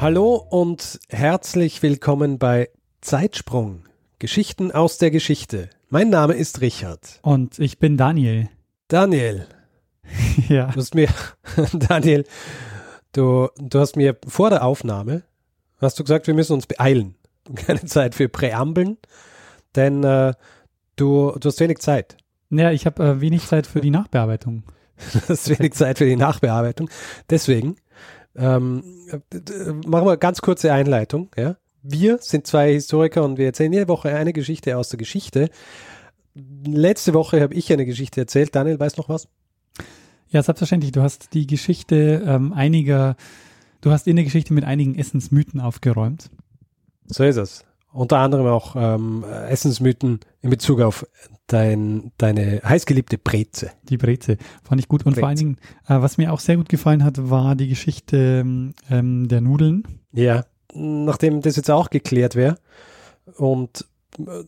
Hallo und herzlich willkommen bei Zeitsprung. Geschichten aus der Geschichte. Mein Name ist Richard. Und ich bin Daniel. Daniel. ja. Du hast mir, Daniel, du, du hast mir vor der Aufnahme, hast du gesagt, wir müssen uns beeilen. Keine Zeit für Präambeln, denn äh, du, du hast wenig Zeit. Ja, ich habe äh, wenig Zeit für die Nachbearbeitung. Du hast wenig Zeit für die Nachbearbeitung. Deswegen ähm, machen wir ganz kurze Einleitung. Ja? Wir sind zwei Historiker und wir erzählen jede Woche eine Geschichte aus der Geschichte. Letzte Woche habe ich eine Geschichte erzählt. Daniel, weißt noch was? Ja, selbstverständlich. Du hast die Geschichte ähm, einiger, du hast in der Geschichte mit einigen Essensmythen aufgeräumt. So ist es. Unter anderem auch ähm, Essensmythen in Bezug auf dein, deine heißgeliebte Breze. Die Breze fand ich gut. Und Breze. vor allen Dingen, äh, was mir auch sehr gut gefallen hat, war die Geschichte ähm, der Nudeln. Ja, nachdem das jetzt auch geklärt wäre und äh,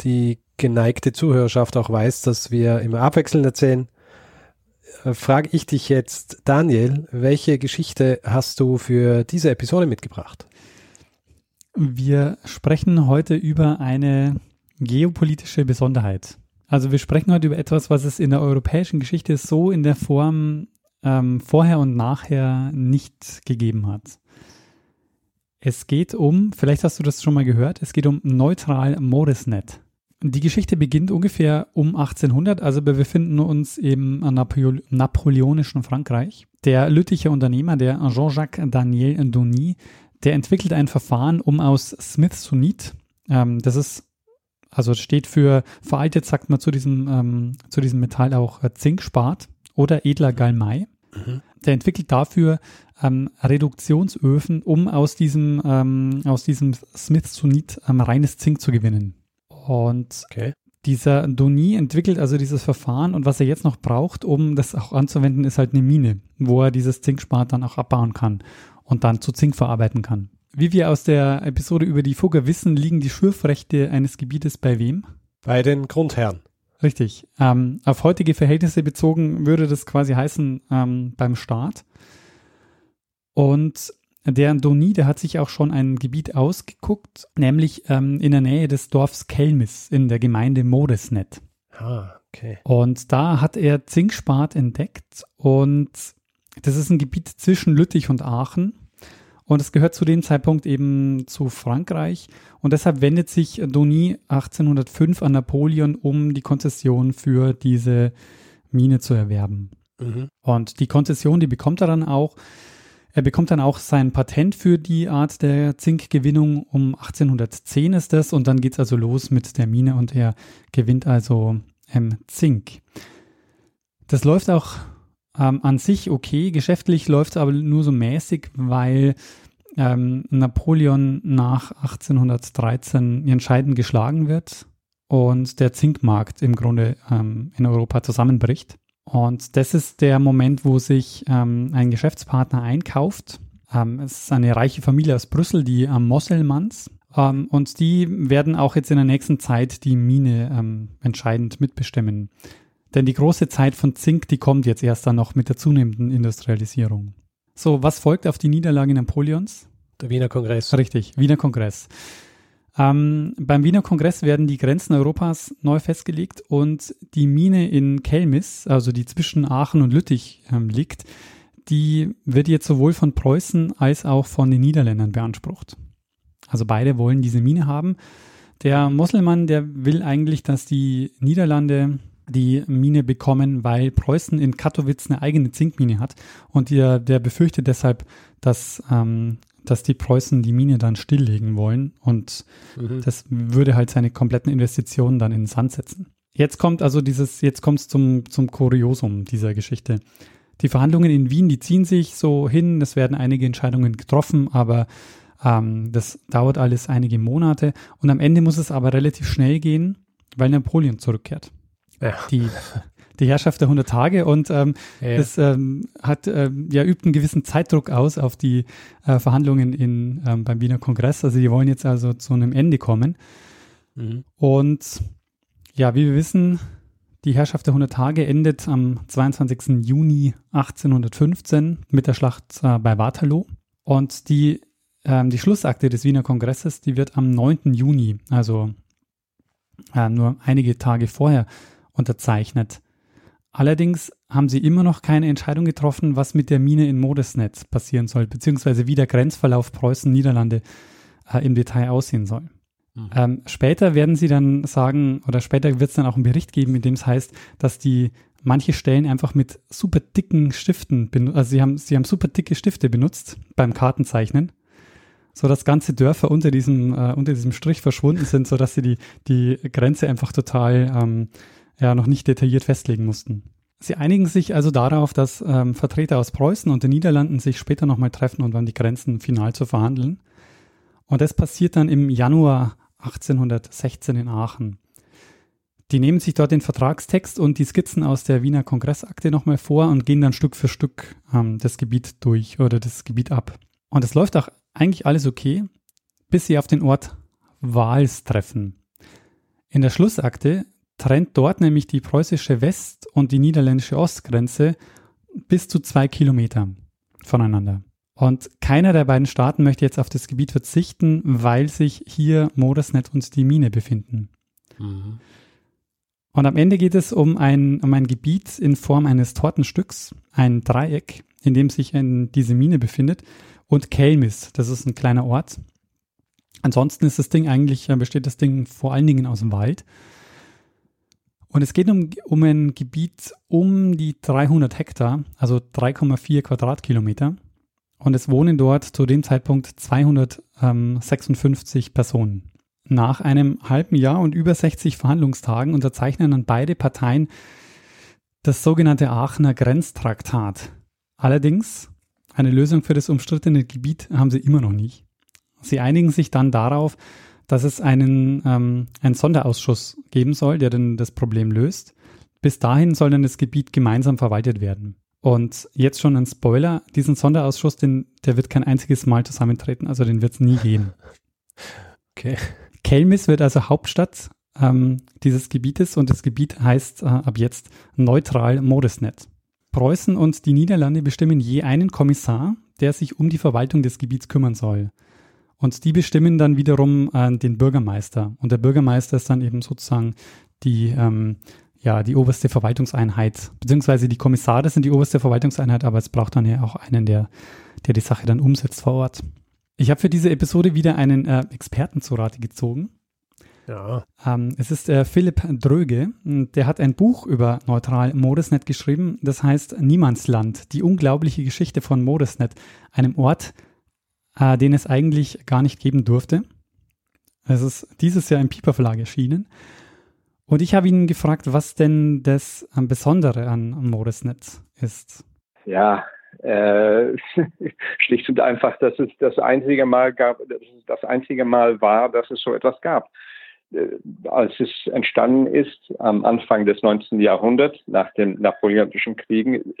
die geneigte Zuhörerschaft auch weiß, dass wir immer abwechselnd erzählen, äh, frage ich dich jetzt, Daniel, welche Geschichte hast du für diese Episode mitgebracht? Wir sprechen heute über eine geopolitische Besonderheit. Also wir sprechen heute über etwas, was es in der europäischen Geschichte so in der Form ähm, vorher und nachher nicht gegeben hat. Es geht um, vielleicht hast du das schon mal gehört, es geht um Neutral Morisnet. Die Geschichte beginnt ungefähr um 1800, also wir befinden uns im Napole napoleonischen Frankreich. Der Lütticher Unternehmer, der Jean-Jacques Daniel Denis, der entwickelt ein Verfahren, um aus Smithsonit, ähm, das ist, also steht für veraltet, sagt man zu diesem, ähm, zu diesem Metall auch äh, Zinkspat oder edler Galmai. Mhm. Der entwickelt dafür ähm, Reduktionsöfen, um aus diesem, ähm, aus diesem Smithsonit ähm, reines Zink zu gewinnen. Und Okay. dieser Doni entwickelt also dieses Verfahren und was er jetzt noch braucht, um das auch anzuwenden, ist halt eine Mine, wo er dieses Zinkspat dann auch abbauen kann und dann zu Zink verarbeiten kann. Wie wir aus der Episode über die Fugger wissen, liegen die Schürfrechte eines Gebietes bei wem? Bei den Grundherren. Richtig. Ähm, auf heutige Verhältnisse bezogen würde das quasi heißen ähm, beim Staat. Und der Doni, der hat sich auch schon ein Gebiet ausgeguckt, nämlich ähm, in der Nähe des Dorfs Kelmis in der Gemeinde Moresnet. Ah, okay. Und da hat er Zinkspat entdeckt und das ist ein Gebiet zwischen Lüttich und Aachen. Und es gehört zu dem Zeitpunkt eben zu Frankreich. Und deshalb wendet sich Doni 1805 an Napoleon, um die Konzession für diese Mine zu erwerben. Mhm. Und die Konzession, die bekommt er dann auch. Er bekommt dann auch sein Patent für die Art der Zinkgewinnung. Um 1810 ist das. Und dann geht's also los mit der Mine und er gewinnt also ähm, Zink. Das läuft auch ähm, an sich okay. Geschäftlich läuft es aber nur so mäßig, weil ähm, Napoleon nach 1813 entscheidend geschlagen wird und der Zinkmarkt im Grunde ähm, in Europa zusammenbricht. Und das ist der Moment, wo sich ähm, ein Geschäftspartner einkauft. Ähm, es ist eine reiche Familie aus Brüssel, die ähm, Mosselmanns. Und die werden auch jetzt in der nächsten Zeit die Mine ähm, entscheidend mitbestimmen. Denn die große Zeit von Zink, die kommt jetzt erst dann noch mit der zunehmenden Industrialisierung. So, was folgt auf die Niederlage Napoleons? Der Wiener Kongress. Richtig, Wiener Kongress. Ähm, beim Wiener Kongress werden die Grenzen Europas neu festgelegt und die Mine in Kelmis, also die zwischen Aachen und Lüttich ähm, liegt, die wird jetzt sowohl von Preußen als auch von den Niederländern beansprucht. Also beide wollen diese Mine haben. Der Mosselmann, der will eigentlich, dass die Niederlande die Mine bekommen, weil Preußen in Katowice eine eigene Zinkmine hat und der, der befürchtet deshalb, dass, ähm, dass die Preußen die Mine dann stilllegen wollen und Mhm. das würde halt seine kompletten Investitionen dann in den Sand setzen. Jetzt kommt also dieses, jetzt kommt es zum, zum Kuriosum dieser Geschichte. Die Verhandlungen in Wien, die ziehen sich so hin, es werden einige Entscheidungen getroffen, aber Ähm, das dauert alles einige Monate und am Ende muss es aber relativ schnell gehen, weil Napoleon zurückkehrt. Ja. Die, die Herrschaft der 100 Tage und ähm, ja. das ähm, hat, ähm, ja, übt einen gewissen Zeitdruck aus auf die äh, Verhandlungen in, ähm, beim Wiener Kongress. Also die wollen jetzt also zu einem Ende kommen. Mhm. Und ja, wie wir wissen, die Herrschaft der 100 Tage endet am 22. Juni 1815 mit der Schlacht äh, bei Waterloo. Und die, ähm, die Schlussakte des Wiener Kongresses, die wird am 9. Juni, also äh, nur einige Tage vorher, unterzeichnet. Allerdings haben sie immer noch keine Entscheidung getroffen, was mit der Mine in Modesnetz passieren soll, beziehungsweise wie der Grenzverlauf Preußen-Niederlande äh, im Detail aussehen soll. Mhm. Ähm, später werden sie dann sagen, oder später wird es dann auch einen Bericht geben, in dem es heißt, dass die manche Stellen einfach mit super dicken Stiften, also sie haben, sie haben super dicke Stifte benutzt beim Kartenzeichnen, so dass ganze Dörfer unter diesem, äh, unter diesem Strich verschwunden sind, so dass sie die, die Grenze einfach total ähm, ja, noch nicht detailliert festlegen mussten. Sie einigen sich also darauf, dass ähm, Vertreter aus Preußen und den Niederlanden sich später nochmal treffen und dann die Grenzen final zu verhandeln. Und das passiert dann im Januar 1816 in Aachen. Die nehmen sich dort den Vertragstext und die Skizzen aus der Wiener Kongressakte nochmal vor und gehen dann Stück für Stück ähm, das Gebiet durch oder das Gebiet ab. Und es läuft auch eigentlich alles okay, bis sie auf den Ort Wals treffen. In der Schlussakte trennt dort nämlich die preußische West- und die niederländische Ostgrenze bis zu zwei Kilometer voneinander. Und keiner der beiden Staaten möchte jetzt auf das Gebiet verzichten, weil sich hier Modersnet und die Mine befinden. Mhm. Und am Ende geht es um ein, um ein Gebiet in Form eines Tortenstücks, ein Dreieck, in dem sich ein, diese Mine befindet, und Kelmis, das ist ein kleiner Ort. Ansonsten ist das Ding eigentlich, äh, besteht das Ding vor allen Dingen aus dem Wald. Und es geht um, um ein Gebiet um die 300 Hektar, also 3,4 Quadratkilometer. Und es wohnen dort zu dem Zeitpunkt 256 Personen. Nach einem halben Jahr und über 60 Verhandlungstagen unterzeichnen dann beide Parteien das sogenannte Aachener Grenztraktat. Allerdings eine Lösung für das umstrittene Gebiet haben sie immer noch nicht. Sie einigen sich dann darauf, dass es einen, ähm, einen Sonderausschuss geben soll, der dann das Problem löst. Bis dahin soll dann das Gebiet gemeinsam verwaltet werden. Und jetzt schon ein Spoiler, diesen Sonderausschuss, den, der wird kein einziges Mal zusammentreten, also den wird es nie geben. Okay. Kelmis wird also Hauptstadt ähm, dieses Gebietes und das Gebiet heißt äh, ab jetzt neutral Modesnet. Preußen und die Niederlande bestimmen je einen Kommissar, der sich um die Verwaltung des Gebiets kümmern soll. Und die bestimmen dann wiederum äh, den Bürgermeister. Und der Bürgermeister ist dann eben sozusagen die, ähm, ja, die oberste Verwaltungseinheit, beziehungsweise die Kommissare sind die oberste Verwaltungseinheit, aber es braucht dann ja auch einen, der, der die Sache dann umsetzt vor Ort. Ich habe für diese Episode wieder einen äh, Experten zu Rate gezogen. Ja. Ähm, es ist äh, Philipp Dröge, der hat ein Buch über neutral Modesnet geschrieben, das heißt Niemandsland, die unglaubliche Geschichte von Modesnet, einem Ort, äh, den es eigentlich gar nicht geben durfte. Es ist dieses Jahr im Piper Verlag erschienen. Und ich habe ihn gefragt, was denn das Besondere an Moresnet ist. Ja, äh, schlicht und einfach, dass es das einzige Mal gab, das einzige Mal war, dass es so etwas gab. Äh, als es entstanden ist, am Anfang des 19. Jahrhunderts, nach den Napoleonischen Kriegen,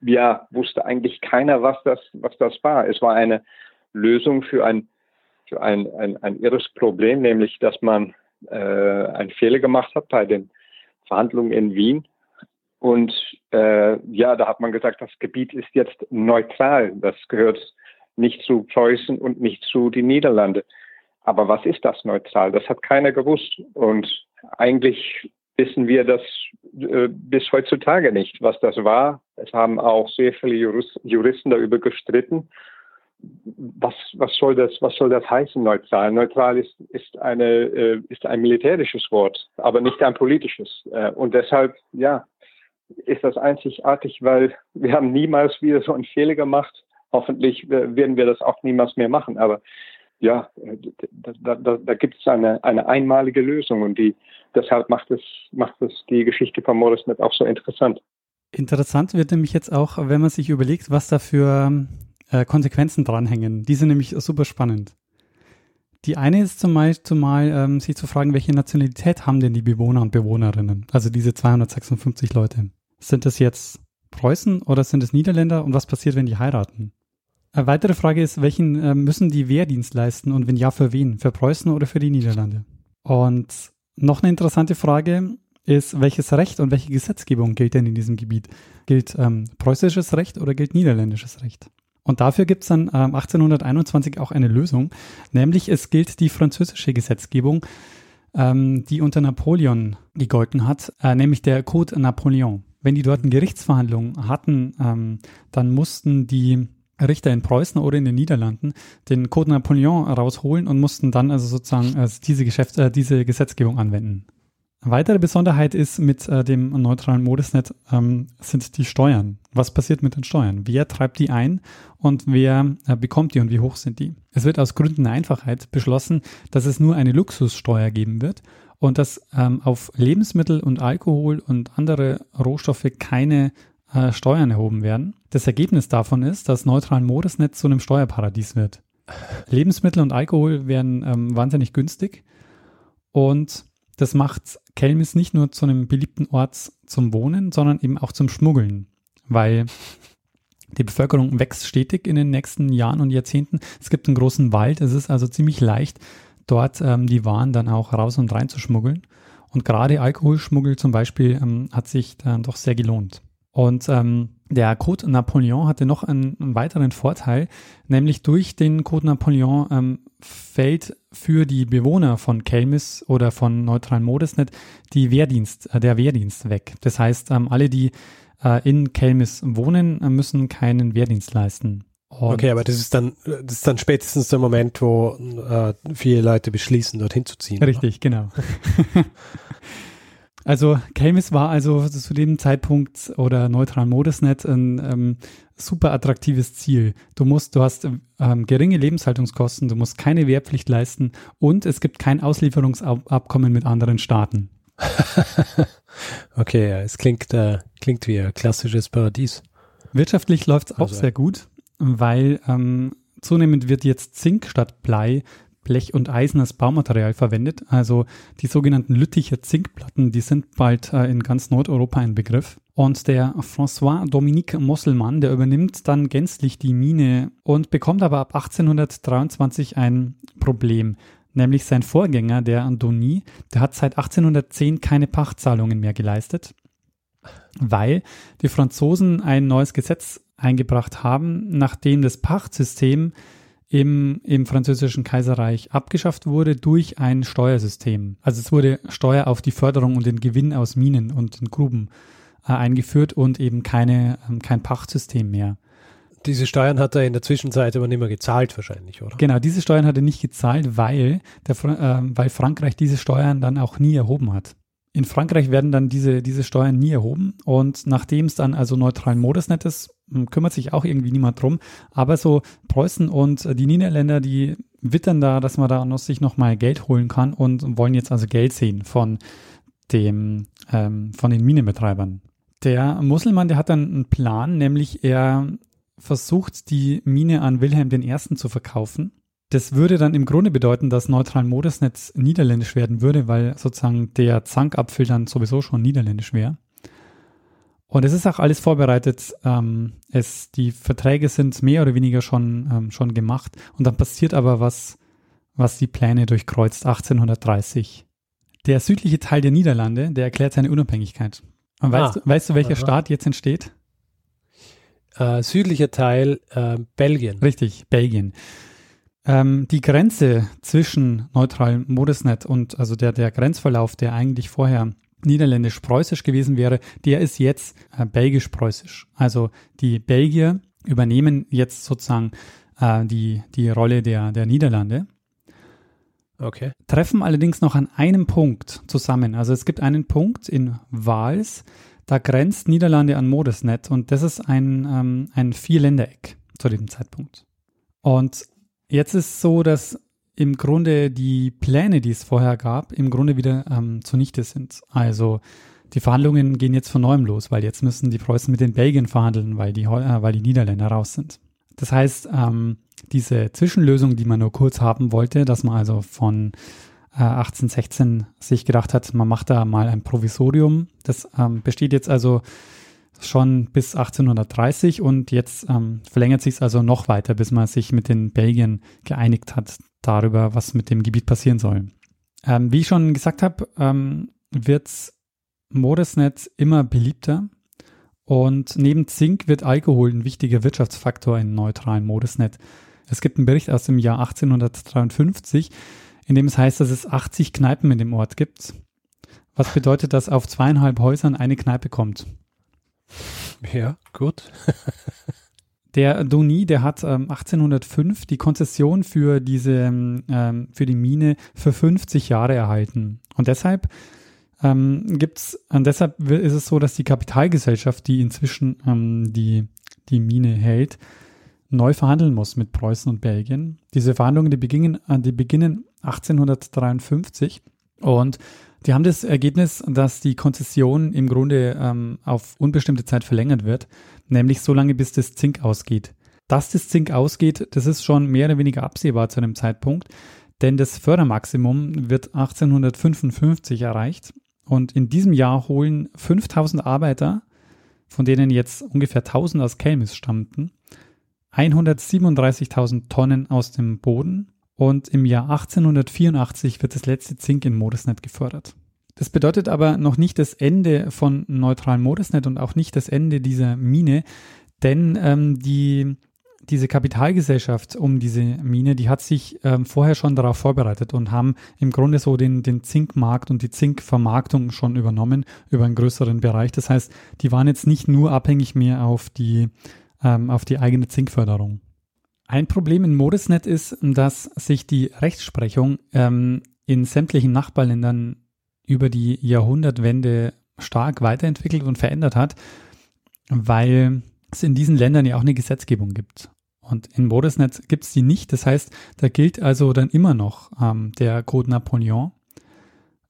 ja, wusste eigentlich keiner, was das, was das war. Es war eine Lösung für ein, für ein, ein, ein irres Problem, nämlich, dass man äh, einen Fehler gemacht hat bei den Verhandlungen in Wien. Und äh, ja, da hat man gesagt, das Gebiet ist jetzt neutral. Das gehört nicht zu Preußen und nicht zu den Niederlanden. Aber was ist das neutral? Das hat keiner gewusst. Und eigentlich wissen wir das äh, bis heutzutage nicht, was das war. Es haben auch sehr viele Juristen darüber gestritten was, was soll das, was soll das heißen, neutral? Neutral ist, ist eine, äh, ist ein militärisches Wort, aber nicht ein politisches. Äh, und deshalb, ja, ist das einzigartig, weil wir haben niemals wieder so einen Fehler gemacht. Hoffentlich werden wir das auch niemals mehr machen. Aber ja, da, da, da gibt es eine, eine einmalige Lösung und die, deshalb macht es, macht es die Geschichte von Morrisnet auch so interessant. Interessant wird nämlich jetzt auch, wenn man sich überlegt, was da für äh, Konsequenzen dranhängen. Die sind nämlich super spannend. Die eine ist zumal, zumal ähm, sich zu fragen, welche Nationalität haben denn die Bewohner und Bewohnerinnen? Also diese 256 Leute. Sind das jetzt Preußen oder sind es Niederländer und was passiert, wenn die heiraten? Eine weitere Frage ist, welchen äh, müssen die Wehrdienst leisten und wenn ja, für wen? Für Preußen oder für die Niederlande? Und noch eine interessante Frage ist, welches Recht und welche Gesetzgebung gilt denn in diesem Gebiet? Gilt ähm, preußisches Recht oder gilt niederländisches Recht? Und dafür gibt es dann ähm, 1821 auch eine Lösung, nämlich es gilt die französische Gesetzgebung, ähm, die unter Napoleon gegolten hat, äh, nämlich der Code Napoleon. Wenn die dort eine Gerichtsverhandlung hatten, ähm, dann mussten die Richter in Preußen oder in den Niederlanden den Code Napoleon rausholen und mussten dann also sozusagen also diese, Geschäfts-, äh, diese Gesetzgebung anwenden. Weitere Besonderheit ist mit äh, dem neutralen Modusnet ähm, sind die Steuern. Was passiert mit den Steuern? Wer treibt die ein und wer äh, bekommt die und wie hoch sind die? Es wird aus Gründen der Einfachheit beschlossen, dass es nur eine Luxussteuer geben wird und dass ähm, auf Lebensmittel und Alkohol und andere Rohstoffe keine äh, Steuern erhoben werden. Das Ergebnis davon ist, dass neutralen Modusnet zu einem Steuerparadies wird. Lebensmittel und Alkohol werden ähm, wahnsinnig günstig und das macht Kelmis nicht nur zu einem beliebten Ort zum Wohnen, sondern eben auch zum Schmuggeln, weil die Bevölkerung wächst stetig in den nächsten Jahren und Jahrzehnten. Es gibt einen großen Wald, es ist also ziemlich leicht, dort ähm, die Waren dann auch raus und rein zu schmuggeln. Und gerade Alkoholschmuggel zum Beispiel ähm, hat sich dann doch sehr gelohnt. Und ähm, der Code Napoleon hatte noch einen, einen, weiteren Vorteil, nämlich durch den Code Napoleon ähm, fällt für die Bewohner von Kelmis oder von neutralen Modesnet die Wehrdienst, äh, der Wehrdienst weg. Das heißt, ähm, alle, die äh, in Kelmis wohnen, äh, müssen keinen Wehrdienst leisten. Und okay, aber das ist dann, das ist dann spätestens der Moment, wo äh, viele Leute beschließen, dorthin zu ziehen. Richtig, oder? genau. Also Kelmis war also zu dem Zeitpunkt oder neutralen Modesnet ein ähm, super attraktives Ziel. Du musst, du hast ähm, geringe Lebenshaltungskosten, du musst keine Wehrpflicht leisten und es gibt kein Auslieferungsabkommen mit anderen Staaten. okay, ja, es klingt, äh, klingt wie ein klassisches Paradies. Wirtschaftlich läuft es auch also, sehr gut, weil ähm, zunehmend wird jetzt Zink statt Blei Blech und Eisen als Baumaterial verwendet. Also die sogenannten Lütticher Zinkplatten, die sind bald äh, in ganz Nordeuropa ein Begriff. Und der François Dominique Mosselmann, der übernimmt dann gänzlich die Mine und bekommt aber ab 1823 ein Problem. Nämlich sein Vorgänger, der Antoni, der hat seit 1810 keine Pachtzahlungen mehr geleistet, weil die Franzosen ein neues Gesetz eingebracht haben, nachdem das Pachtsystem im, im französischen Kaiserreich abgeschafft wurde durch ein Steuersystem. Also es wurde Steuer auf die Förderung und den Gewinn aus Minen und Gruben äh, eingeführt und eben keine, ähm, kein Pachtsystem mehr. Diese Steuern hat er in der Zwischenzeit aber nicht mehr gezahlt wahrscheinlich, oder? Genau, diese Steuern hat er nicht gezahlt, weil, der, äh, weil Frankreich diese Steuern dann auch nie erhoben hat. In Frankreich werden dann diese, diese Steuern nie erhoben und nachdem es dann also neutralen Modusnet ist, hm, kümmert sich auch irgendwie niemand drum. Aber so Preußen und die Niederländer, die wittern da, dass man da noch sich nochmal Geld holen kann und wollen jetzt also Geld sehen von dem, ähm, von den Minenbetreibern. Der Muselmann, der hat dann einen Plan, nämlich er versucht, die Mine an Wilhelm I. zu verkaufen das würde dann im Grunde bedeuten, dass neutralen Modusnetz niederländisch werden würde, weil sozusagen der Zankapfel dann sowieso schon niederländisch wäre. Und es ist auch alles vorbereitet. Ähm, es, die Verträge sind mehr oder weniger schon, ähm, schon gemacht. Und dann passiert aber was, was die Pläne durchkreuzt 1830. Der südliche Teil der Niederlande, der erklärt seine Unabhängigkeit. Und weißt, ah, du, weißt du, welcher aha. Staat jetzt entsteht? Äh, südlicher Teil äh, Belgien. Richtig, Belgien. Ähm, die Grenze zwischen neutral Modesnet und also der, der Grenzverlauf, der eigentlich vorher niederländisch-preußisch gewesen wäre, der ist jetzt äh, belgisch-preußisch. Also die Belgier übernehmen jetzt sozusagen äh, die, die Rolle der, der Niederlande. Okay. Treffen allerdings noch an einem Punkt zusammen. Also es gibt einen Punkt in Wals, da grenzt Niederlande an Modesnet und das ist ein, ähm, ein Vierländereck zu diesem Zeitpunkt. Und Jetzt ist so, dass im Grunde die Pläne, die es vorher gab, im Grunde wieder ähm, zunichte sind. Also die Verhandlungen gehen jetzt von neuem los, weil jetzt müssen die Preußen mit den Belgien verhandeln, weil die, äh, weil die Niederländer raus sind. Das heißt, ähm, diese Zwischenlösung, die man nur kurz haben wollte, dass man also von äh, 1816 sich gedacht hat, man macht da mal ein Provisorium, das ähm, besteht jetzt also schon bis 1830 und jetzt ähm, verlängert sich es also noch weiter, bis man sich mit den Belgiern geeinigt hat darüber, was mit dem Gebiet passieren soll. Ähm, wie ich schon gesagt habe, ähm, wird Moresnet immer beliebter und neben Zink wird Alkohol ein wichtiger Wirtschaftsfaktor in neutralen Moresnet. Es gibt einen Bericht aus dem Jahr 1853, in dem es heißt, dass es 80 Kneipen in dem Ort gibt. Was bedeutet, dass auf zweieinhalb Häusern eine Kneipe kommt. Ja, gut. der Doni, der hat ähm, 1805 die Konzession für diese, ähm, für die Mine für 50 Jahre erhalten. Und deshalb ähm, gibt's, und deshalb ist es so, dass die Kapitalgesellschaft, die inzwischen ähm, die, die Mine hält, neu verhandeln muss mit Preußen und Belgien. Diese Verhandlungen, die beginnen, äh, die beginnen 1853 und die haben das Ergebnis, dass die Konzession im Grunde ähm, auf unbestimmte Zeit verlängert wird, nämlich so lange, bis das Zink ausgeht. Dass das Zink ausgeht, das ist schon mehr oder weniger absehbar zu einem Zeitpunkt, denn das Fördermaximum wird 1855 erreicht und in diesem Jahr holen 5000 Arbeiter, von denen jetzt ungefähr 1000 aus Kelmis stammten, 137.000 Tonnen aus dem Boden und im Jahr 1884 wird das letzte Zink in Modesnet gefördert. Das bedeutet aber noch nicht das Ende von neutralen Modesnet und auch nicht das Ende dieser Mine, denn ähm, die, diese Kapitalgesellschaft um diese Mine, die hat sich ähm, vorher schon darauf vorbereitet und haben im Grunde so den, den Zinkmarkt und die Zinkvermarktung schon übernommen über einen größeren Bereich. Das heißt, die waren jetzt nicht nur abhängig mehr auf die ähm, auf die eigene Zinkförderung. Ein Problem in Modesnet ist, dass sich die Rechtsprechung ähm, in sämtlichen Nachbarländern über die Jahrhundertwende stark weiterentwickelt und verändert hat, weil es in diesen Ländern ja auch eine Gesetzgebung gibt. Und in Modesnet gibt es die nicht. Das heißt, da gilt also dann immer noch ähm, der Code Napoleon.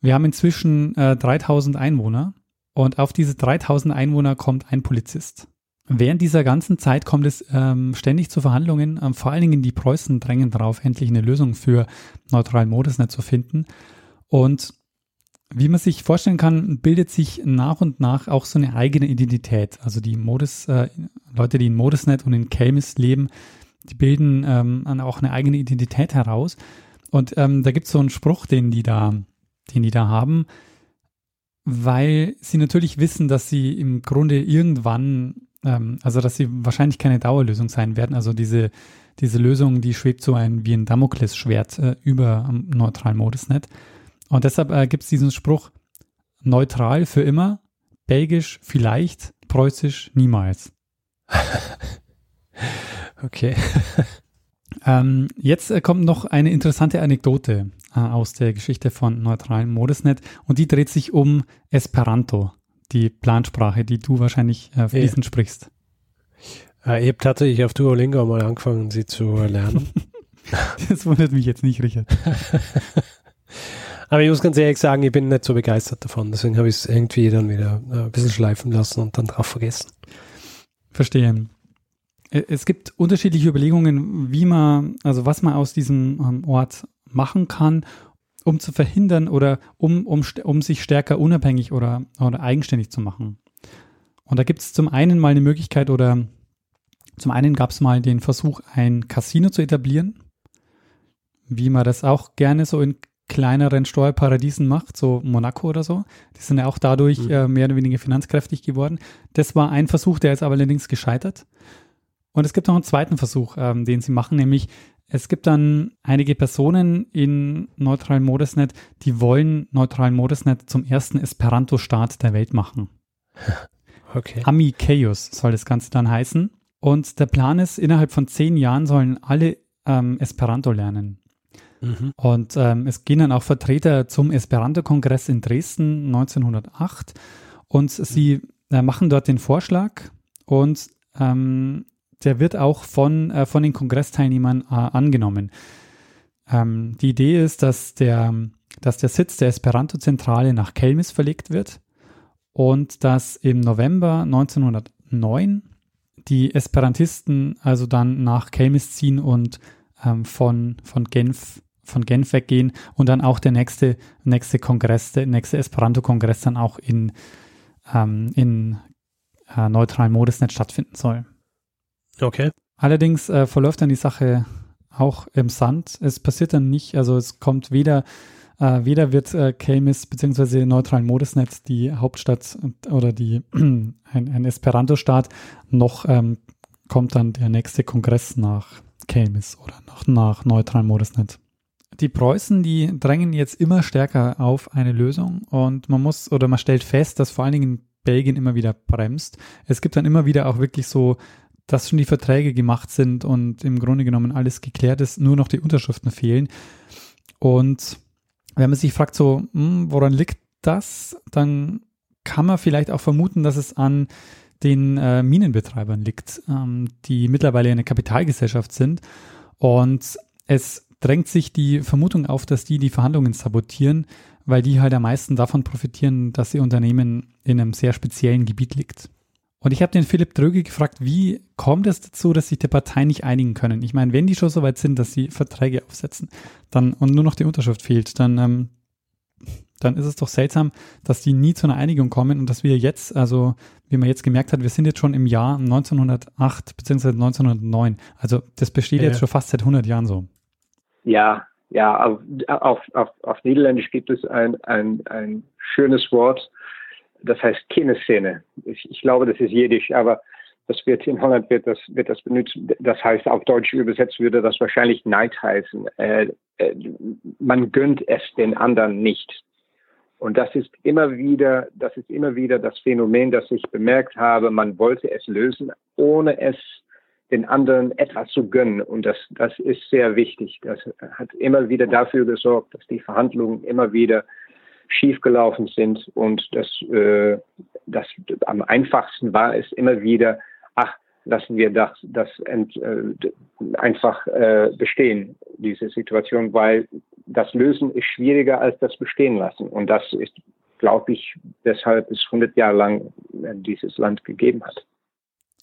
Wir haben inzwischen äh, 3000 Einwohner und auf diese 3000 Einwohner kommt ein Polizist. Während dieser ganzen Zeit kommt es ähm, ständig zu Verhandlungen. Ähm, vor allen Dingen die Preußen drängen darauf, endlich eine Lösung für neutralen Modusnet zu finden. Und wie man sich vorstellen kann, bildet sich nach und nach auch so eine eigene Identität. Also die Modus, äh, Leute, die in Modusnet und in Kelmis leben, die bilden ähm, auch eine eigene Identität heraus. Und ähm, da gibt es so einen Spruch, den die da, den die da haben, weil sie natürlich wissen, dass sie im Grunde irgendwann ähm, also dass sie wahrscheinlich keine Dauerlösung sein werden. Also diese, diese Lösung, die schwebt so ein wie ein Damoklesschwert äh, über neutralen Modusnet. Und deshalb äh, gibt es diesen Spruch, neutral für immer, belgisch vielleicht, preußisch niemals. okay. ähm, jetzt äh, kommt noch eine interessante Anekdote äh, aus der Geschichte von neutralen Modusnet und die dreht sich um Esperanto die Plansprache, die du wahrscheinlich äh, fließend ja. sprichst. Äh, ich habe tatsächlich auf Duolingo mal angefangen, sie zu lernen. das wundert mich jetzt nicht, Richard. Aber ich muss ganz ehrlich sagen, ich bin nicht so begeistert davon. Deswegen habe ich es irgendwie dann wieder äh, ein bisschen schleifen lassen und dann drauf vergessen. Verstehe. Es gibt unterschiedliche Überlegungen, wie man, also was man aus diesem ähm, Ort machen kann, um zu verhindern oder um, um, um sich stärker unabhängig oder, oder eigenständig zu machen. Und da gibt es zum einen mal eine Möglichkeit oder zum einen gab es mal den Versuch, ein Casino zu etablieren, wie man das auch gerne so in kleineren Steuerparadiesen macht, so Monaco oder so. Die sind ja auch dadurch mhm. äh, mehr oder weniger finanzkräftig geworden. Das war ein Versuch, der ist aber allerdings gescheitert. Und es gibt noch einen zweiten Versuch, ähm, den sie machen, nämlich es gibt dann einige Personen in neutralen Modesnet, die wollen neutralen Modesnet zum ersten Esperanto-Staat der Welt machen. Okay. Ami Chaos soll das Ganze dann heißen. Und der Plan ist, innerhalb von zehn Jahren sollen alle ähm, Esperanto lernen. Mhm. Und ähm, es gehen dann auch Vertreter zum Esperanto-Kongress in Dresden 1908 und sie äh, machen dort den Vorschlag und ähm, der wird auch von, äh, von den Kongressteilnehmern äh, angenommen. Ähm, die Idee ist, dass der, dass der Sitz der Esperanto-Zentrale nach Kelmis verlegt wird und dass im November 1909 die Esperantisten also dann nach Kelmis ziehen und ähm, von, von Genf von Genf weggehen und dann auch der nächste, nächste Kongress, der nächste Esperanto-Kongress dann auch in, ähm, in äh, neutralen Modesnet stattfinden soll. Okay. Allerdings äh, verläuft dann die Sache auch im Sand. Es passiert dann nicht, also es kommt weder äh, weder wird äh, Kelmis bzw. neutralen Modesnet die Hauptstadt oder die ein, ein Esperanto-Staat, noch ähm, kommt dann der nächste Kongress nach Kelmis oder nach, nach neutralen Modesnet. Die Preußen, die drängen jetzt immer stärker auf eine Lösung und man muss oder man stellt fest, dass vor allen Dingen Belgien immer wieder bremst. Es gibt dann immer wieder auch wirklich so, dass schon die Verträge gemacht sind und im Grunde genommen alles geklärt ist, nur noch die Unterschriften fehlen. Und wenn man sich fragt, so, hm, woran liegt das, dann kann man vielleicht auch vermuten, dass es an den äh, Minenbetreibern liegt, ähm, die mittlerweile eine Kapitalgesellschaft sind. Und es drängt sich die Vermutung auf, dass die die Verhandlungen sabotieren, weil die halt am meisten davon profitieren, dass ihr Unternehmen in einem sehr speziellen Gebiet liegt. Und ich habe den Philipp Dröge gefragt, wie kommt es dazu, dass sich die Parteien nicht einigen können? Ich meine, wenn die schon so weit sind, dass sie Verträge aufsetzen, dann und nur noch die Unterschrift fehlt, dann, ähm, dann ist es doch seltsam, dass die nie zu einer Einigung kommen und dass wir jetzt, also wie man jetzt gemerkt hat, wir sind jetzt schon im Jahr 1908 bzw. 1909. Also das besteht ja. jetzt schon fast seit 100 Jahren so. Ja, ja, auf, auf, auf, auf Niederländisch gibt es ein, ein, ein schönes Wort, das heißt Kineszene. Ich, ich glaube, das ist Jiddisch, aber das wird in Holland wird das, wird das benutzt. Das heißt, auf Deutsch übersetzt würde das wahrscheinlich Neid heißen. Äh, äh, man gönnt es den anderen nicht. Und das ist immer wieder, das ist immer wieder das Phänomen, das ich bemerkt habe. Man wollte es lösen, ohne es den anderen etwas zu gönnen. Und das, das ist sehr wichtig. Das hat immer wieder dafür gesorgt, dass die Verhandlungen immer wieder schiefgelaufen sind und das, äh, das am einfachsten war es immer wieder, ach, lassen wir das, das ent, äh, einfach äh, bestehen, diese Situation, weil das Lösen ist schwieriger als das Bestehen lassen. Und das ist, glaube ich, weshalb es 100 Jahre lang dieses Land gegeben hat.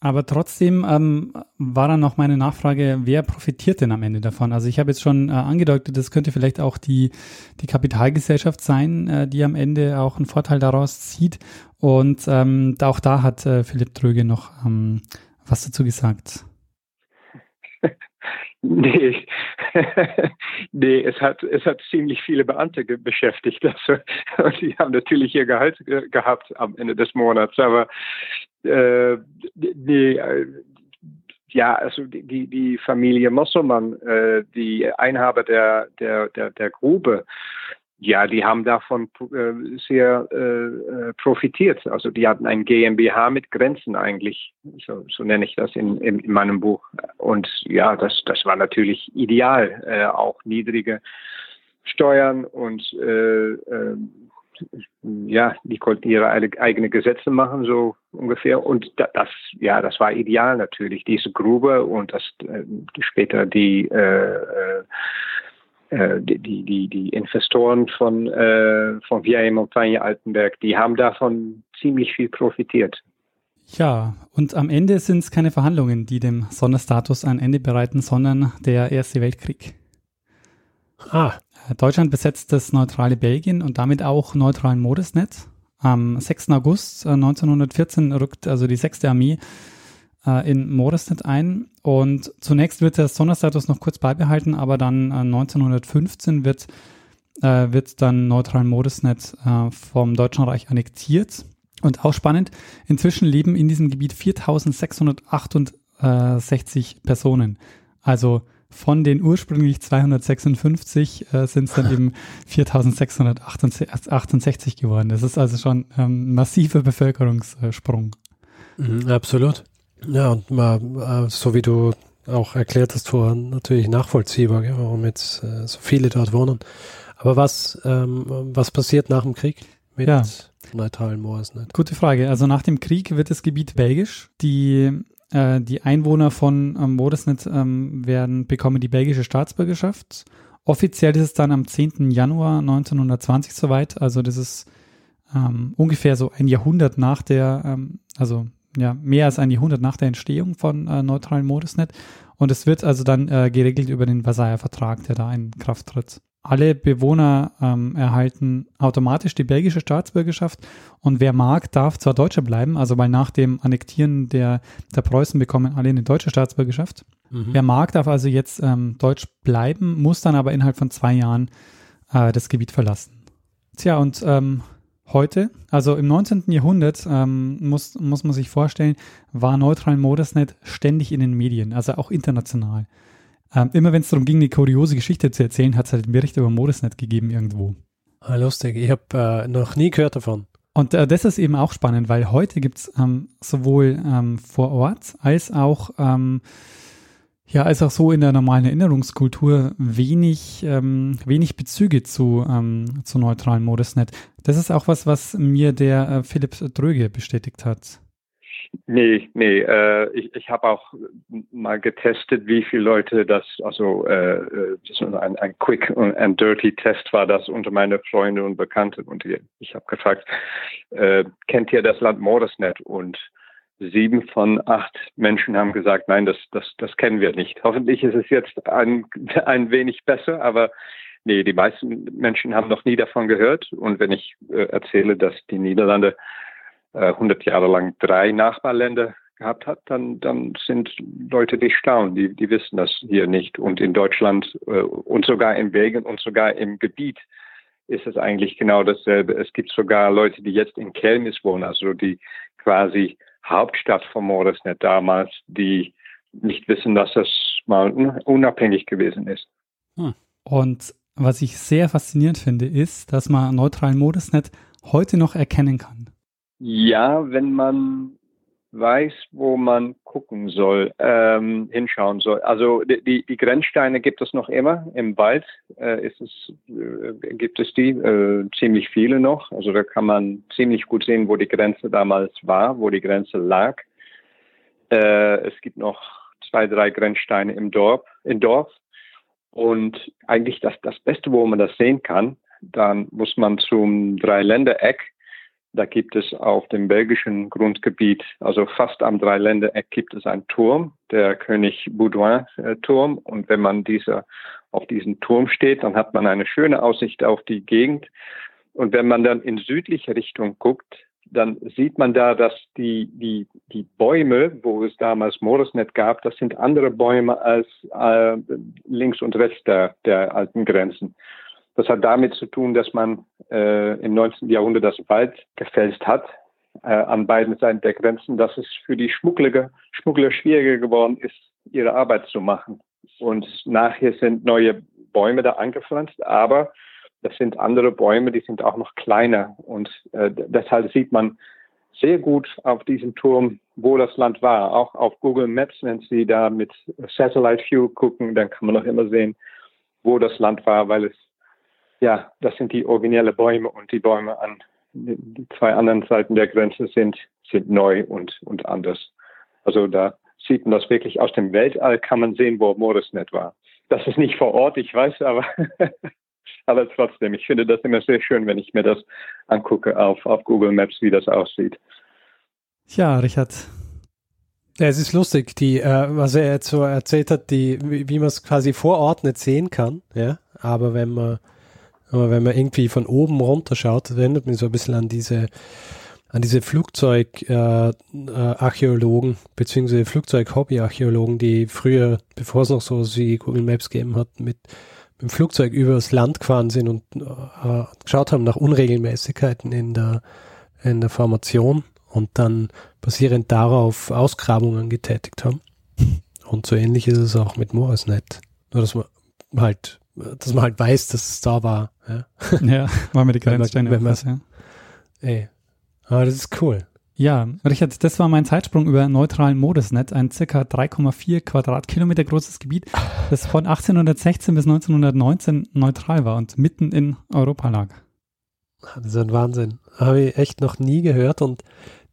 Aber trotzdem ähm, war dann noch meine Nachfrage, wer profitiert denn am Ende davon? Also ich habe jetzt schon äh, angedeutet, das könnte vielleicht auch die, die Kapitalgesellschaft sein, äh, die am Ende auch einen Vorteil daraus zieht. Und ähm, auch da hat äh, Philipp Tröge noch ähm, was dazu gesagt. Nee, nee, es hat, es hat ziemlich viele Beamte beschäftigt. Also, und die haben natürlich ihr Gehalt gehabt am Ende des Monats. Aber äh, nee, äh, ja, also die, die Familie Mosselmann, äh, die Einhaber der, der, der, der Grube, ja, die haben davon äh, sehr äh, äh profitiert. Also die hatten ein GmbH mit Grenzen eigentlich, so, so nenne ich das in, in, in, meinem Buch. Und ja, das, das war natürlich ideal, äh, auch niedrige Steuern und äh, äh, ja, die konnten ihre eigene Gesetze machen, so ungefähr. Und das, ja, das war ideal natürlich, diese Grube und das äh, später die, äh, äh, die, die, die Investoren von, äh, von Vieille Montagne Altenberg, die haben davon ziemlich viel profitiert. Ja, und am Ende sind es keine Verhandlungen, die dem Sonderstatus ein Ende bereiten, sondern der Erste Weltkrieg. Ah. Deutschland besetzt das neutrale Belgien und damit auch neutralen Modesnet. Am 6. August 1914 äh, rückt also die 6. Armee äh, in Modesnet ein und zunächst wird der Sonderstatus noch kurz beibehalten, aber dann äh, 1915 wird, äh, wird dann neutralen Modesnet äh, vom Deutschen Reich annektiert. Und auch spannend, inzwischen leben in diesem Gebiet 4668 Personen. Also von den ursprünglich 256 äh, sind es dann eben 4668 geworden. Das ist also schon ein ähm, massiver Bevölkerungssprung. Mhm, absolut. Ja, und mal, äh, so wie du auch erklärt hast vorhin, natürlich nachvollziehbar, gell, warum jetzt äh, so viele dort wohnen. Aber was, ähm, was passiert nach dem Krieg mit ja. Nicht? Gute Frage. Also nach dem Krieg wird das Gebiet belgisch. Die äh, die Einwohner von ähm, Modesnet ähm, werden, bekommen die belgische Staatsbürgerschaft. Offiziell ist es dann am 10. Januar 1920 soweit. Also das ist ähm, ungefähr so ein Jahrhundert nach der, ähm, also ja, mehr als ein Jahrhundert nach der Entstehung von äh, neutralen Modusnet. Und es wird also dann äh, geregelt über den Versailler Vertrag, der da in Kraft tritt. Alle Bewohner ähm, erhalten automatisch die belgische Staatsbürgerschaft und wer mag, darf zwar Deutscher bleiben, also weil nach dem Annektieren der, der Preußen bekommen alle eine deutsche Staatsbürgerschaft. Mhm. Wer mag, darf also jetzt ähm, Deutsch bleiben, muss dann aber innerhalb von zwei Jahren äh, das Gebiet verlassen. Tja, und ähm, heute, also im 19. Jahrhundert, ähm, muss, muss man sich vorstellen, war Neutral Modusnet ständig in den Medien, also auch international. Ähm, immer wenn es darum ging, eine kuriose Geschichte zu erzählen, hat es halt einen Bericht über Modusnet gegeben irgendwo. Ah, lustig, ich habe äh, noch nie gehört davon. Und äh, das ist eben auch spannend, weil heute gibt es ähm, sowohl ähm, vor Ort als auch ähm, ja, als auch so in der normalen Erinnerungskultur wenig, ähm, wenig Bezüge zu, ähm, zu neutralen Modusnet. Das ist auch was, was mir der äh, Philipp Dröge bestätigt hat. Nee, nee, äh, ich, ich habe auch mal getestet, wie viele Leute das, also äh, äh das ein, ein Quick and Dirty Test war das unter meine Freunde und Bekannte. Und ich habe gefragt, äh, kennt ihr das Land Mordesnet? Und sieben von acht Menschen haben gesagt, nein, das, das, das kennen wir nicht. Hoffentlich ist es jetzt ein, ein wenig besser, aber nee, die meisten Menschen haben noch nie davon gehört. Und wenn ich äh, erzähle, dass die Niederlande äh, 100 Jahre lang drei Nachbarländer gehabt hat, dann, dann sind Leute, die staunen, die, die wissen das hier nicht. Und in Deutschland äh, und sogar in Belgien und sogar im Gebiet ist es eigentlich genau dasselbe. Es gibt sogar Leute, die jetzt in Kelmis wohnen, also die quasi Hauptstadt von Morisnet damals, die nicht wissen, dass das mal unabhängig gewesen ist. Hm. Und was ich sehr faszinierend finde, ist, dass man neutralen Modusnet heute noch erkennen kann. Ja, wenn man weiß, wo man gucken soll, ähm, hinschauen soll. Also die, die Grenzsteine gibt es noch immer. Im Wald äh, ist es, äh, gibt es die, äh, ziemlich viele noch. Also da kann man ziemlich gut sehen, wo die Grenze damals war, wo die Grenze lag. Äh, es gibt noch zwei, drei Grenzsteine im Dorf, im Dorf. Und eigentlich das, das Beste, wo man das sehen kann, dann muss man zum Dreiländereck da gibt es auf dem belgischen Grundgebiet, also fast am Dreiländereck, gibt es einen Turm, der König Baudouin-Turm. Und wenn man dieser, auf diesen Turm steht, dann hat man eine schöne Aussicht auf die Gegend. Und wenn man dann in südliche Richtung guckt, dann sieht man da, dass die, die, die Bäume, wo es damals Moresnet gab, das sind andere Bäume als äh, links und rechts der, der alten Grenzen. Das hat damit zu tun, dass man äh, im 19. Jahrhundert das Wald gefällt hat äh, an beiden Seiten der Grenzen, dass es für die Schmuggler, Schmuggler schwieriger geworden ist, ihre Arbeit zu machen. Und nachher sind neue Bäume da angepflanzt, aber das sind andere Bäume, die sind auch noch kleiner. Und äh, deshalb sieht man sehr gut auf diesem Turm, wo das Land war. Auch auf Google Maps, wenn Sie da mit Satellite View gucken, dann kann man noch immer sehen, wo das Land war, weil es ja, das sind die originelle Bäume und die Bäume an die zwei anderen Seiten der Grenze sind, sind neu und, und anders. Also da sieht man das wirklich aus dem Weltall, kann man sehen, wo Morisnet war. Das ist nicht vor Ort, ich weiß, aber, aber trotzdem, ich finde das immer sehr schön, wenn ich mir das angucke auf, auf Google Maps, wie das aussieht. Ja, Richard. Ja, es ist lustig, die, äh, was er jetzt so erzählt hat, die, wie, wie man es quasi vor Ort nicht sehen kann, ja, aber wenn man aber wenn man irgendwie von oben runter schaut, erinnert mich so ein bisschen an diese, an diese Flugzeugarchäologen, äh, äh, beziehungsweise Flugzeug-Hobby-Archäologen, die früher, bevor es noch so wie Google Maps gegeben hat, mit, mit dem Flugzeug übers Land gefahren sind und äh, geschaut haben nach Unregelmäßigkeiten in der, in der Formation und dann basierend darauf Ausgrabungen getätigt haben. Und so ähnlich ist es auch mit Moresnet. Nur, dass man halt dass man halt weiß, dass es da war. Ja, ja weil man die Grenzsteine wenn man, ja. Ey. Aber das ist cool. Ja, Richard, das war mein Zeitsprung über neutralen Modusnet, ein circa 3,4 Quadratkilometer großes Gebiet, das von 1816 bis 1919 neutral war und mitten in Europa lag. Das ist ein Wahnsinn. Habe ich echt noch nie gehört und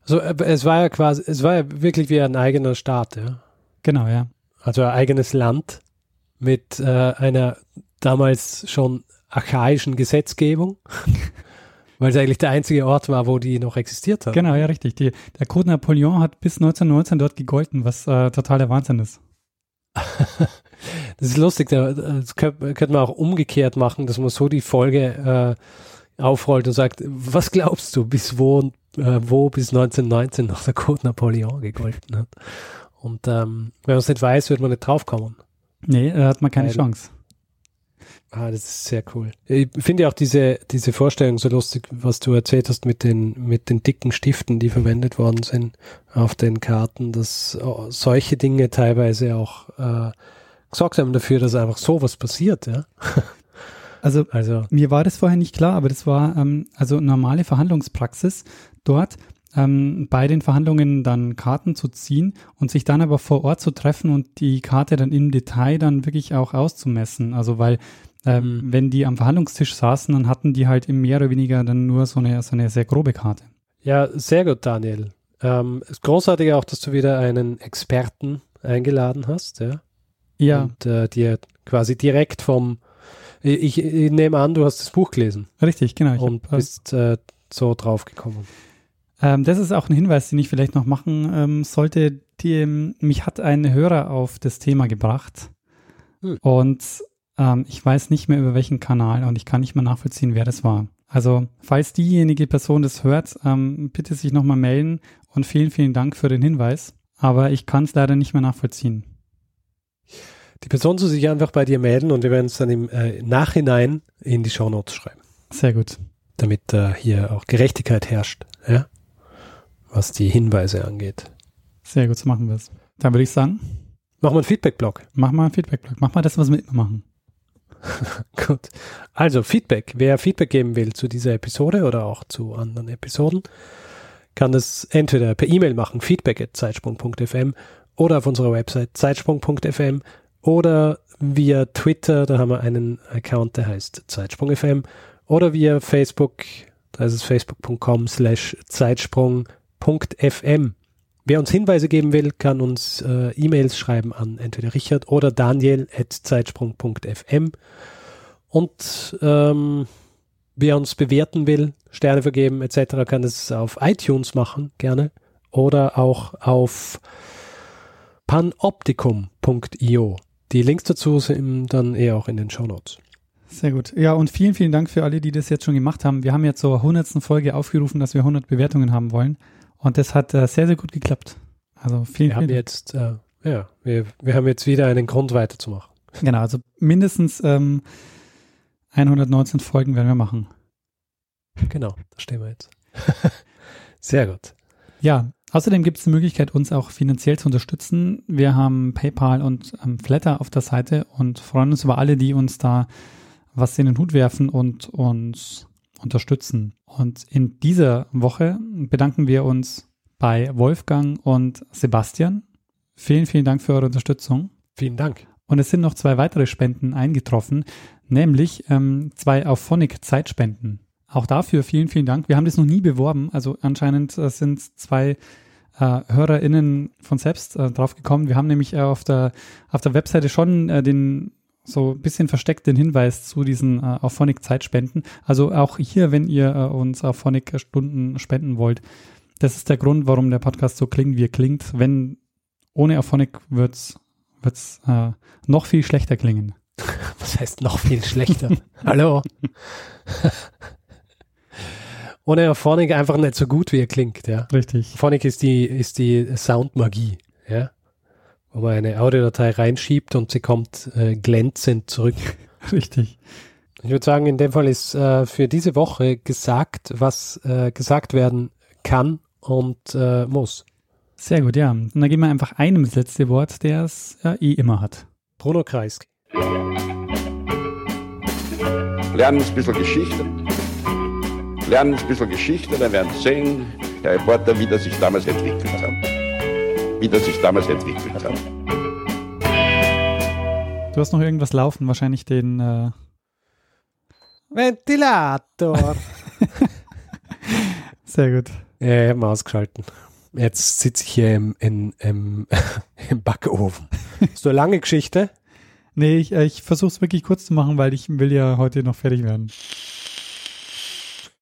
so, äh, es war ja quasi, es war ja wirklich wie ein eigener Staat, ja. Genau, ja. Also ein eigenes Land mit äh, einer damals schon archaischen Gesetzgebung, Weil es eigentlich der einzige Ort war, wo die noch existiert hat. Genau, ja, richtig. Die, der Code Napoleon hat bis 1919 dort gegolten, was äh, total der Wahnsinn ist. das ist lustig, das könnte, könnte man auch umgekehrt machen, dass man so die Folge äh, aufrollt und sagt, was glaubst du, bis wo, äh, wo bis 1919 noch der Code Napoleon gegolten hat? Und ähm, wenn man es nicht weiß, wird man nicht draufkommen. Nee, da hat man keine Weil, Chance. Ah, das ist sehr cool. Ich finde auch diese, diese Vorstellung so lustig, was du erzählt hast mit den, mit den dicken Stiften, die verwendet worden sind auf den Karten, dass oh, solche Dinge teilweise auch äh, gesorgt haben dafür, dass einfach sowas passiert, ja. Also, also mir war das vorher nicht klar, aber das war ähm, also normale Verhandlungspraxis dort, ähm, bei den Verhandlungen dann Karten zu ziehen und sich dann aber vor Ort zu treffen und die Karte dann im Detail dann wirklich auch auszumessen. Also weil ähm, mhm. wenn die am Verhandlungstisch saßen, dann hatten die halt mehr oder weniger dann nur so eine, so eine sehr grobe Karte. Ja, sehr gut, Daniel. Ähm, ist großartig auch, dass du wieder einen Experten eingeladen hast, ja. Ja. Und äh, dir quasi direkt vom, ich, ich, nehme an, du hast das Buch gelesen. Richtig, genau. und hab, bist äh, so drauf gekommen. Ähm, das ist auch ein Hinweis, den ich vielleicht noch machen ähm, sollte. Die, ähm, mich hat ein Hörer auf das Thema gebracht. Hm. Und ähm, ich weiß nicht mehr über welchen Kanal und ich kann nicht mehr nachvollziehen, wer das war. Also, falls diejenige Person das hört, ähm, bitte sich nochmal melden und vielen, vielen Dank für den Hinweis. Aber ich kann es leider nicht mehr nachvollziehen. Die Person soll sich einfach bei dir melden und wir werden es dann im äh, Nachhinein in die Shownotes schreiben. Sehr gut. Damit äh, hier auch Gerechtigkeit herrscht, ja? was die Hinweise angeht. Sehr gut, so machen wir es. Dann würde ich sagen. Machen wir einen Feedback-Blog. Mach mal einen Feedback-Blog. Mach mal das, was wir immer machen. Gut. Also Feedback. Wer Feedback geben will zu dieser Episode oder auch zu anderen Episoden, kann das entweder per E-Mail machen, feedback.zeitsprung.fm oder auf unserer Website zeitsprung.fm oder via Twitter, da haben wir einen Account, der heißt Zeitsprung.fm oder via Facebook, da ist es facebook.com slash zeitsprung.fm. Wer uns Hinweise geben will, kann uns äh, E-Mails schreiben an entweder Richard oder Daniel at zeitsprung.fm. Und ähm, wer uns bewerten will, Sterne vergeben etc., kann es auf iTunes machen, gerne. Oder auch auf panoptikum.io. Die Links dazu sind dann eher auch in den Show Notes. Sehr gut. Ja, und vielen, vielen Dank für alle, die das jetzt schon gemacht haben. Wir haben jetzt zur 100. Folge aufgerufen, dass wir 100 Bewertungen haben wollen. Und das hat äh, sehr, sehr gut geklappt. Also vielen, wir haben jetzt, äh, ja, wir, wir haben jetzt wieder einen Grund weiterzumachen. Genau, also mindestens ähm, 119 Folgen werden wir machen. Genau, da stehen wir jetzt. sehr gut. Ja, außerdem gibt es die Möglichkeit, uns auch finanziell zu unterstützen. Wir haben PayPal und ähm, Flatter auf der Seite und freuen uns über alle, die uns da was in den Hut werfen und uns unterstützen. Und in dieser Woche bedanken wir uns bei Wolfgang und Sebastian. Vielen, vielen Dank für eure Unterstützung. Vielen Dank. Und es sind noch zwei weitere Spenden eingetroffen, nämlich ähm, zwei Auphonic-Zeitspenden. Auch dafür vielen, vielen Dank. Wir haben das noch nie beworben. Also anscheinend äh, sind zwei äh, HörerInnen von selbst äh, drauf gekommen. Wir haben nämlich äh, auf, der, auf der Webseite schon äh, den so ein bisschen versteckt den Hinweis zu diesen äh, Auphonic-Zeitspenden. Also auch hier, wenn ihr äh, uns Auphonic-Stunden spenden wollt, das ist der Grund, warum der Podcast so klingt, wie er klingt. Wenn ohne Auphonic wird's wird's äh, noch viel schlechter klingen. Was heißt noch viel schlechter? Hallo? ohne Auphonic einfach nicht so gut, wie er klingt, ja. Richtig. Auphonic ist die, ist die Soundmagie, ja wo man eine Audiodatei reinschiebt und sie kommt äh, glänzend zurück. Richtig. Ich würde sagen, in dem Fall ist äh, für diese Woche gesagt, was äh, gesagt werden kann und äh, muss. Sehr gut, ja. Und dann gehen wir einfach einem das letzte Wort, der es ja, eh immer hat. Bruno Kreisky. Lernen ein bisschen Geschichte. Lernen ein bisschen Geschichte, dann werden Sie sehen, der Reporter, wie das sich damals entwickelt hat wie das sich damals entwickelt hat. Du hast noch irgendwas laufen, wahrscheinlich den äh Ventilator. Sehr gut. Ja, ich habe mal ausgeschalten. Jetzt sitze ich hier im, in, im, im Backofen. Ist eine lange Geschichte? Nee, ich, äh, ich versuche es wirklich kurz zu machen, weil ich will ja heute noch fertig werden.